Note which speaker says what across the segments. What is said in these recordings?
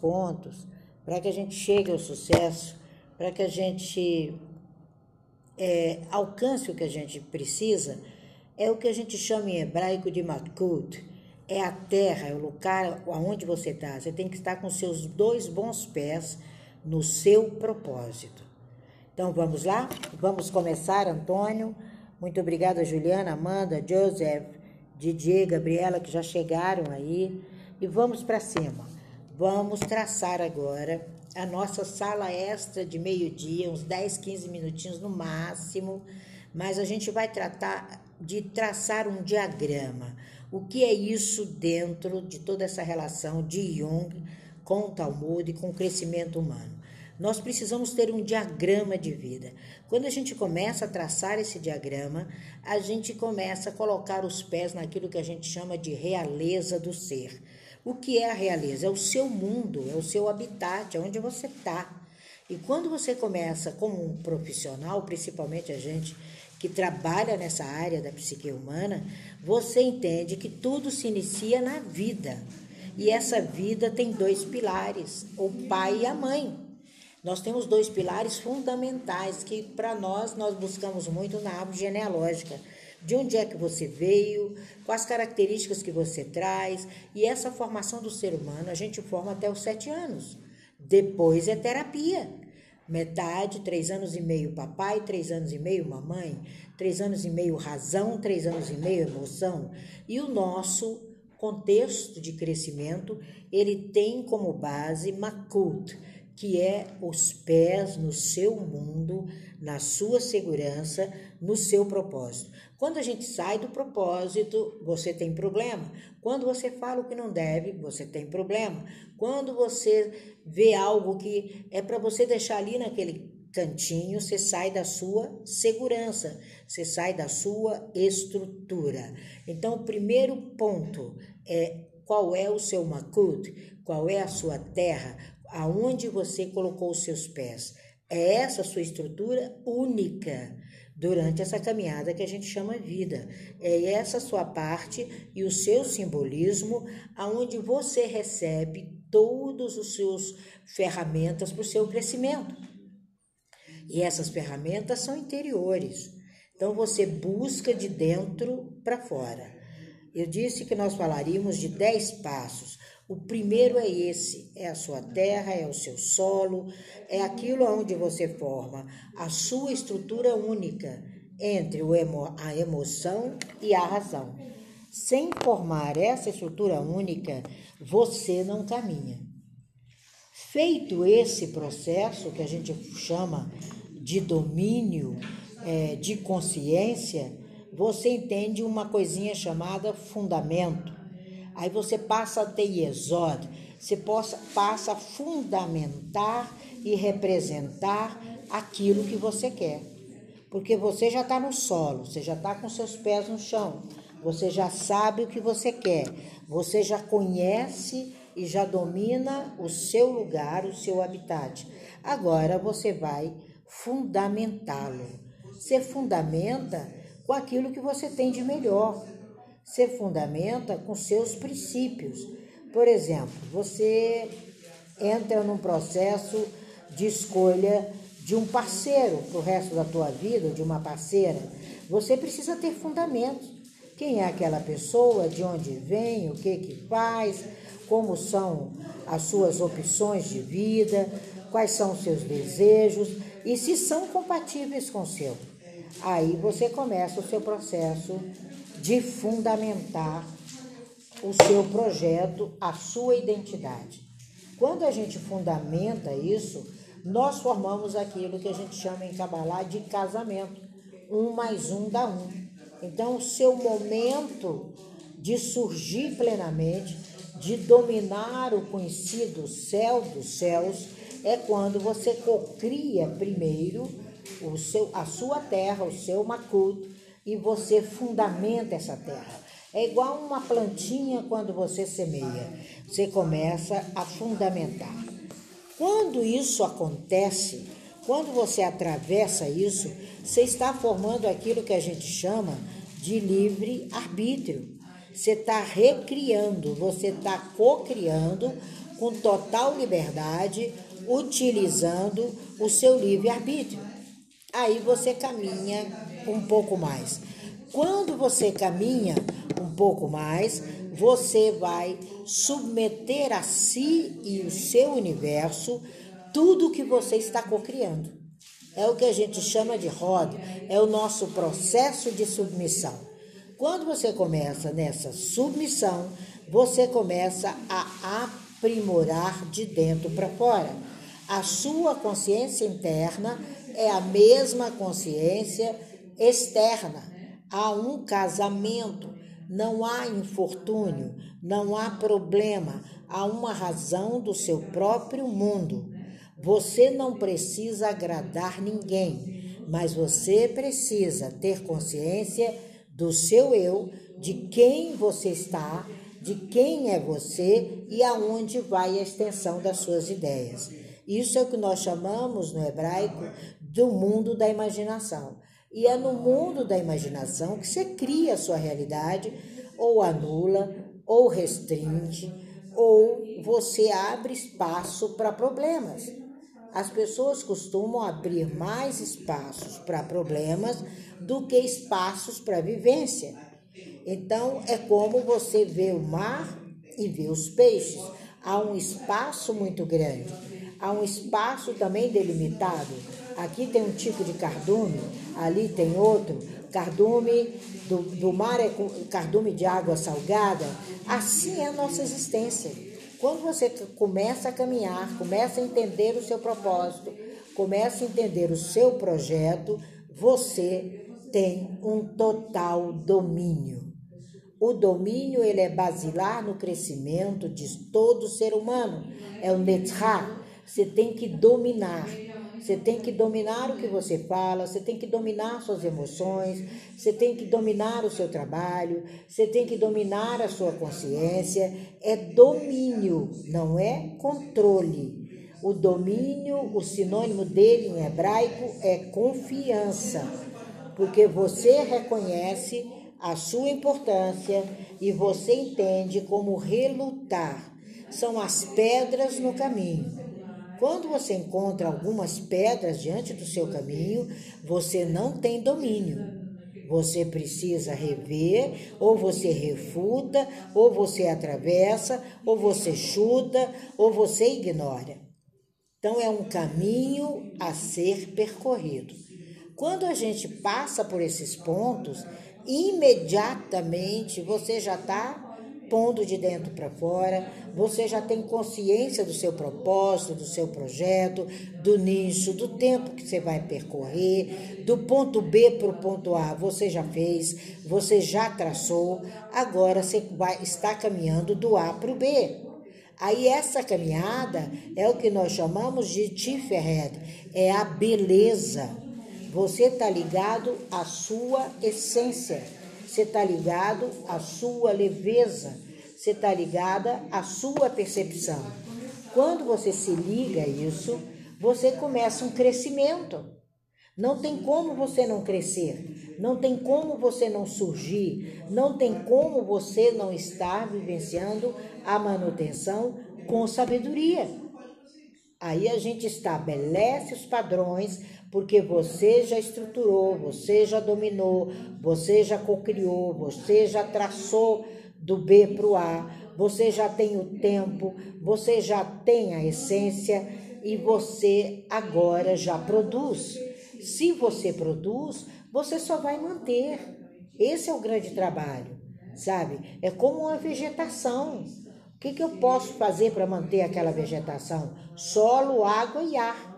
Speaker 1: pontos para que a gente chegue ao sucesso, para que a gente é, alcance o que a gente precisa, é o que a gente chama em hebraico de Malkut. É a terra, é o lugar aonde você está. Você tem que estar com seus dois bons pés no seu propósito. Então vamos lá? Vamos começar, Antônio. Muito obrigada, Juliana, Amanda, Joseph, Didier, Gabriela, que já chegaram aí. E vamos para cima. Vamos traçar agora a nossa sala extra de meio-dia, uns 10, 15 minutinhos no máximo, mas a gente vai tratar de traçar um diagrama. O que é isso dentro de toda essa relação de Jung com o Talmud e com o crescimento humano? Nós precisamos ter um diagrama de vida. Quando a gente começa a traçar esse diagrama, a gente começa a colocar os pés naquilo que a gente chama de realeza do ser. O que é a realeza? É o seu mundo, é o seu habitat, é onde você está. E quando você começa como um profissional, principalmente a gente que trabalha nessa área da psique humana, você entende que tudo se inicia na vida. E essa vida tem dois pilares, o pai e a mãe. Nós temos dois pilares fundamentais que para nós nós buscamos muito na árvore genealógica de onde é que você veio, quais características que você traz. E essa formação do ser humano a gente forma até os sete anos. Depois é terapia. Metade, três anos e meio papai, três anos e meio mamãe, três anos e meio razão, três anos e meio emoção. E o nosso contexto de crescimento, ele tem como base Makut, que é os pés no seu mundo, na sua segurança, no seu propósito. Quando a gente sai do propósito, você tem problema. Quando você fala o que não deve, você tem problema. Quando você vê algo que é para você deixar ali naquele cantinho, você sai da sua segurança, você sai da sua estrutura. Então, o primeiro ponto é qual é o seu makut, qual é a sua terra, aonde você colocou os seus pés. É essa sua estrutura única durante essa caminhada que a gente chama vida. É essa sua parte e o seu simbolismo aonde você recebe todos os seus ferramentas para o seu crescimento. E essas ferramentas são interiores. Então você busca de dentro para fora. Eu disse que nós falaríamos de 10 passos. O primeiro é esse: é a sua terra, é o seu solo, é aquilo onde você forma a sua estrutura única entre emo a emoção e a razão. Sem formar essa estrutura única, você não caminha. Feito esse processo que a gente chama de domínio, é, de consciência, você entende uma coisinha chamada fundamento. Aí você passa a ter Yesod, você possa, passa a fundamentar e representar aquilo que você quer. Porque você já está no solo, você já está com seus pés no chão, você já sabe o que você quer, você já conhece e já domina o seu lugar, o seu habitat. Agora você vai fundamentá-lo. Você fundamenta com aquilo que você tem de melhor se fundamenta com seus princípios. Por exemplo, você entra num processo de escolha de um parceiro para o resto da tua vida, de uma parceira. Você precisa ter fundamentos. Quem é aquela pessoa, de onde vem, o que que faz, como são as suas opções de vida, quais são os seus desejos e se são compatíveis com o seu. Aí você começa o seu processo de fundamentar o seu projeto, a sua identidade. Quando a gente fundamenta isso, nós formamos aquilo que a gente chama em Kabbalah de casamento. Um mais um dá um. Então, o seu momento de surgir plenamente, de dominar o conhecido céu dos céus, é quando você cocria primeiro o seu, a sua terra, o seu makut, e você fundamenta essa terra. É igual uma plantinha quando você semeia, você começa a fundamentar. Quando isso acontece, quando você atravessa isso, você está formando aquilo que a gente chama de livre arbítrio. Você está recriando, você está co-criando com total liberdade, utilizando o seu livre-arbítrio. Aí você caminha um pouco mais. Quando você caminha um pouco mais, você vai submeter a si e o seu universo tudo que você está cocriando. É o que a gente chama de roda, é o nosso processo de submissão. Quando você começa nessa submissão, você começa a aprimorar de dentro para fora. A sua consciência interna é a mesma consciência externa. Há um casamento, não há infortúnio, não há problema, há uma razão do seu próprio mundo. Você não precisa agradar ninguém, mas você precisa ter consciência do seu eu, de quem você está, de quem é você e aonde vai a extensão das suas ideias. Isso é o que nós chamamos no hebraico do mundo da imaginação. E é no mundo da imaginação que você cria a sua realidade, ou anula, ou restringe, ou você abre espaço para problemas. As pessoas costumam abrir mais espaços para problemas do que espaços para vivência. Então, é como você vê o mar e vê os peixes. Há um espaço muito grande, há um espaço também delimitado Aqui tem um tipo de cardume, ali tem outro. Cardume do, do mar é cardume de água salgada. Assim é a nossa existência. Quando você começa a caminhar, começa a entender o seu propósito, começa a entender o seu projeto, você tem um total domínio. O domínio ele é basilar no crescimento de todo ser humano. É o netra. Você tem que dominar. Você tem que dominar o que você fala, você tem que dominar suas emoções, você tem que dominar o seu trabalho, você tem que dominar a sua consciência. É domínio, não é controle. O domínio, o sinônimo dele em hebraico é confiança, porque você reconhece a sua importância e você entende como relutar. São as pedras no caminho. Quando você encontra algumas pedras diante do seu caminho, você não tem domínio. Você precisa rever, ou você refuta, ou você atravessa, ou você chuta, ou você ignora. Então é um caminho a ser percorrido. Quando a gente passa por esses pontos, imediatamente você já está pondo de dentro para fora, você já tem consciência do seu propósito, do seu projeto, do nicho, do tempo que você vai percorrer, do ponto B para o ponto A, você já fez, você já traçou, agora você vai estar caminhando do A para o B. Aí essa caminhada é o que nós chamamos de Tiferet, é a beleza. Você está ligado à sua essência você está ligado à sua leveza, você está ligada à sua percepção. Quando você se liga a isso, você começa um crescimento. Não tem como você não crescer, não tem como você não surgir, não tem como você não estar vivenciando a manutenção com sabedoria. Aí a gente estabelece os padrões porque você já estruturou, você já dominou, você já cocriou, você já traçou do B para o A, você já tem o tempo, você já tem a essência e você agora já produz. Se você produz, você só vai manter. Esse é o grande trabalho, sabe? É como uma vegetação. O que, que eu posso fazer para manter aquela vegetação? Solo, água e ar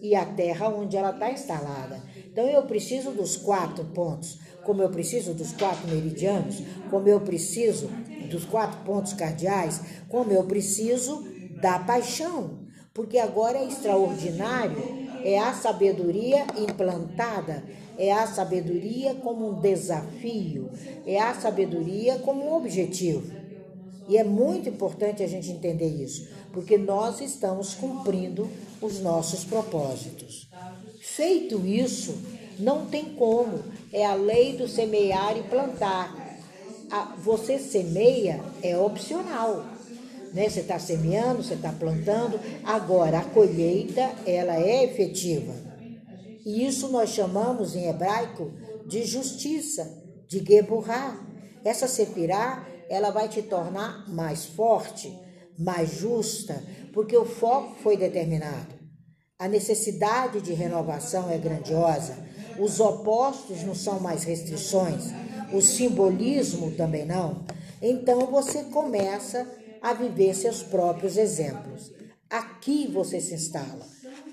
Speaker 1: e a terra onde ela está instalada. Então eu preciso dos quatro pontos, como eu preciso dos quatro meridianos, como eu preciso dos quatro pontos cardeais, como eu preciso da paixão, porque agora é extraordinário, é a sabedoria implantada, é a sabedoria como um desafio, é a sabedoria como um objetivo. E é muito importante a gente entender isso, porque nós estamos cumprindo os nossos propósitos. Feito isso, não tem como, é a lei do semear e plantar. você semeia é opcional. né? Você está semeando, você está plantando. Agora, a colheita, ela é efetiva. E isso nós chamamos em hebraico de justiça, de geburá. Essa sefirá, ela vai te tornar mais forte, mais justa, porque o foco foi determinado. A necessidade de renovação é grandiosa. Os opostos não são mais restrições, o simbolismo também não. Então você começa a viver seus próprios exemplos. Aqui você se instala,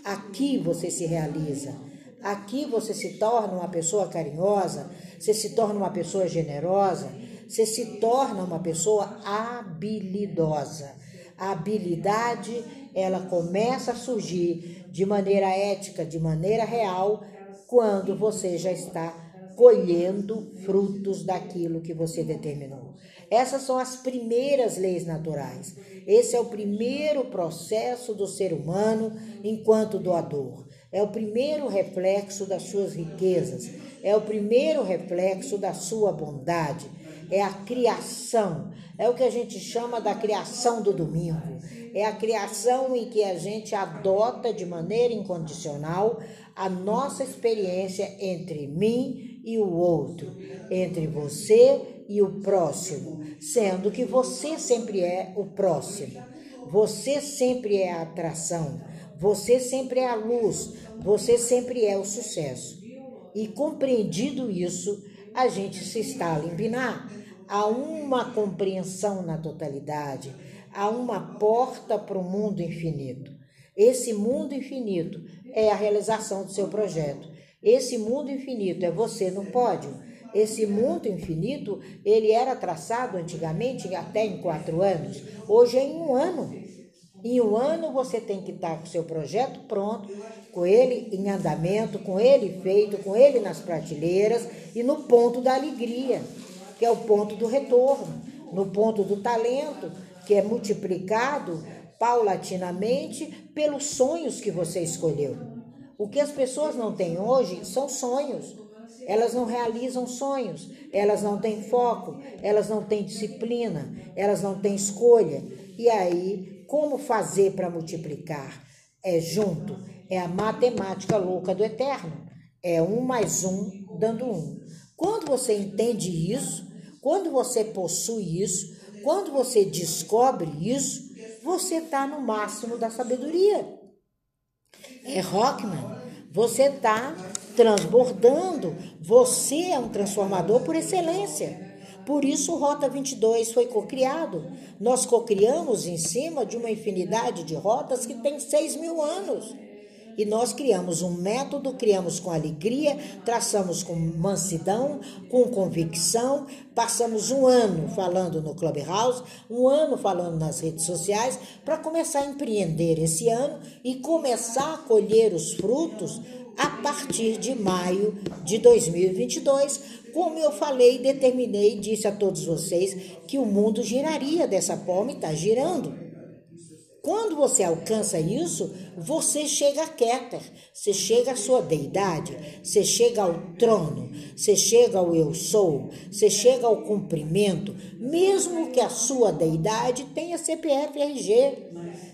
Speaker 1: aqui você se realiza, aqui você se torna uma pessoa carinhosa, você se torna uma pessoa generosa, você se torna uma pessoa habilidosa. A habilidade, ela começa a surgir de maneira ética, de maneira real, quando você já está colhendo frutos daquilo que você determinou. Essas são as primeiras leis naturais. Esse é o primeiro processo do ser humano enquanto doador. É o primeiro reflexo das suas riquezas. É o primeiro reflexo da sua bondade. É a criação. É o que a gente chama da criação do domingo. É a criação em que a gente adota de maneira incondicional a nossa experiência entre mim e o outro, entre você e o próximo, sendo que você sempre é o próximo. Você sempre é a atração, você sempre é a luz, você sempre é o sucesso. E compreendido isso, a gente se instala em Binar. Há uma compreensão na totalidade, há uma porta para o mundo infinito. Esse mundo infinito é a realização do seu projeto. Esse mundo infinito é você no pódio esse mundo infinito, ele era traçado antigamente até em quatro anos. Hoje é em um ano. Em um ano você tem que estar com o seu projeto pronto, com ele em andamento, com ele feito, com ele nas prateleiras e no ponto da alegria, que é o ponto do retorno, no ponto do talento, que é multiplicado paulatinamente pelos sonhos que você escolheu. O que as pessoas não têm hoje são sonhos elas não realizam sonhos, elas não têm foco, elas não têm disciplina, elas não têm escolha. E aí, como fazer para multiplicar? É junto, é a matemática louca do eterno. É um mais um dando um. Quando você entende isso, quando você possui isso, quando você descobre isso, você está no máximo da sabedoria. É Rockman. Você está transbordando. Você é um transformador por excelência. Por isso, o Rota 22 foi cocriado. Nós cocriamos em cima de uma infinidade de rotas que tem 6 mil anos. E nós criamos um método, criamos com alegria, traçamos com mansidão, com convicção. Passamos um ano falando no Clubhouse, um ano falando nas redes sociais, para começar a empreender esse ano e começar a colher os frutos a partir de maio de 2022. Como eu falei, determinei, disse a todos vocês que o mundo giraria dessa forma e está girando. Quando você alcança isso, você chega a Keter, você chega à sua deidade, você chega ao trono, você chega ao eu sou, você chega ao cumprimento, mesmo que a sua deidade tenha CPF RG.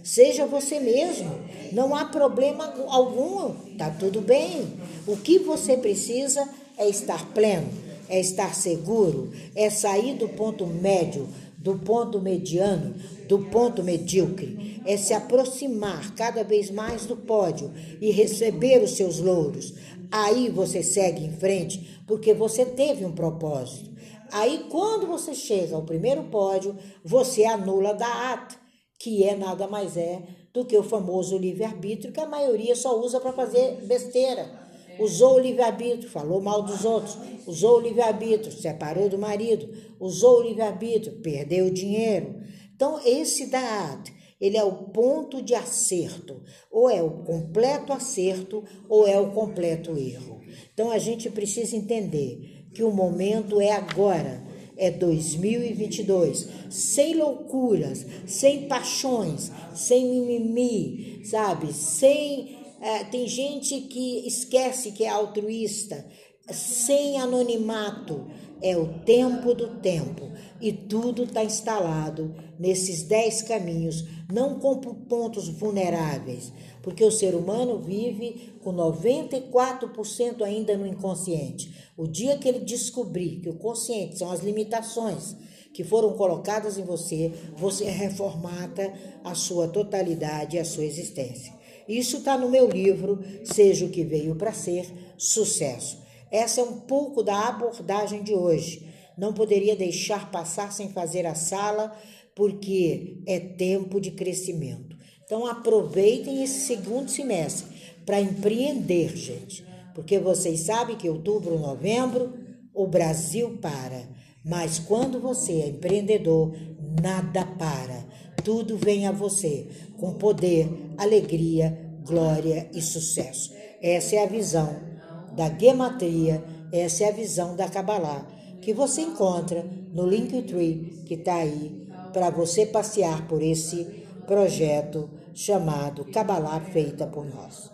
Speaker 1: Seja você mesmo, não há problema algum, tá tudo bem. O que você precisa é estar pleno, é estar seguro, é sair do ponto médio, do ponto mediano, do ponto medíocre, é se aproximar cada vez mais do pódio e receber os seus louros. Aí você segue em frente porque você teve um propósito. Aí quando você chega ao primeiro pódio, você anula da ata, que é nada mais é do que o famoso livre-arbítrio que a maioria só usa para fazer besteira usou o livre-arbítrio, falou mal dos outros, usou o livre-arbítrio, separou do marido, usou o livre-arbítrio, perdeu o dinheiro. Então, esse dado, ele é o ponto de acerto, ou é o completo acerto ou é o completo erro. Então, a gente precisa entender que o momento é agora é 2022, sem loucuras, sem paixões, sem mimimi, sabe? Sem é, tem gente que esquece que é altruísta, sem anonimato, é o tempo do tempo e tudo está instalado nesses dez caminhos, não com pontos vulneráveis, porque o ser humano vive com 94% ainda no inconsciente. O dia que ele descobrir que o consciente são as limitações que foram colocadas em você, você reformata a sua totalidade, a sua existência. Isso está no meu livro, Seja o que Veio para Ser, Sucesso. Essa é um pouco da abordagem de hoje. Não poderia deixar passar sem fazer a sala, porque é tempo de crescimento. Então aproveitem esse segundo semestre para empreender, gente. Porque vocês sabem que outubro, novembro, o Brasil para. Mas quando você é empreendedor, nada para. Tudo vem a você com poder, alegria, glória e sucesso. Essa é a visão da gematria, essa é a visão da Kabbalah, que você encontra no Linktree que está aí para você passear por esse projeto chamado Kabbalah feita por nós.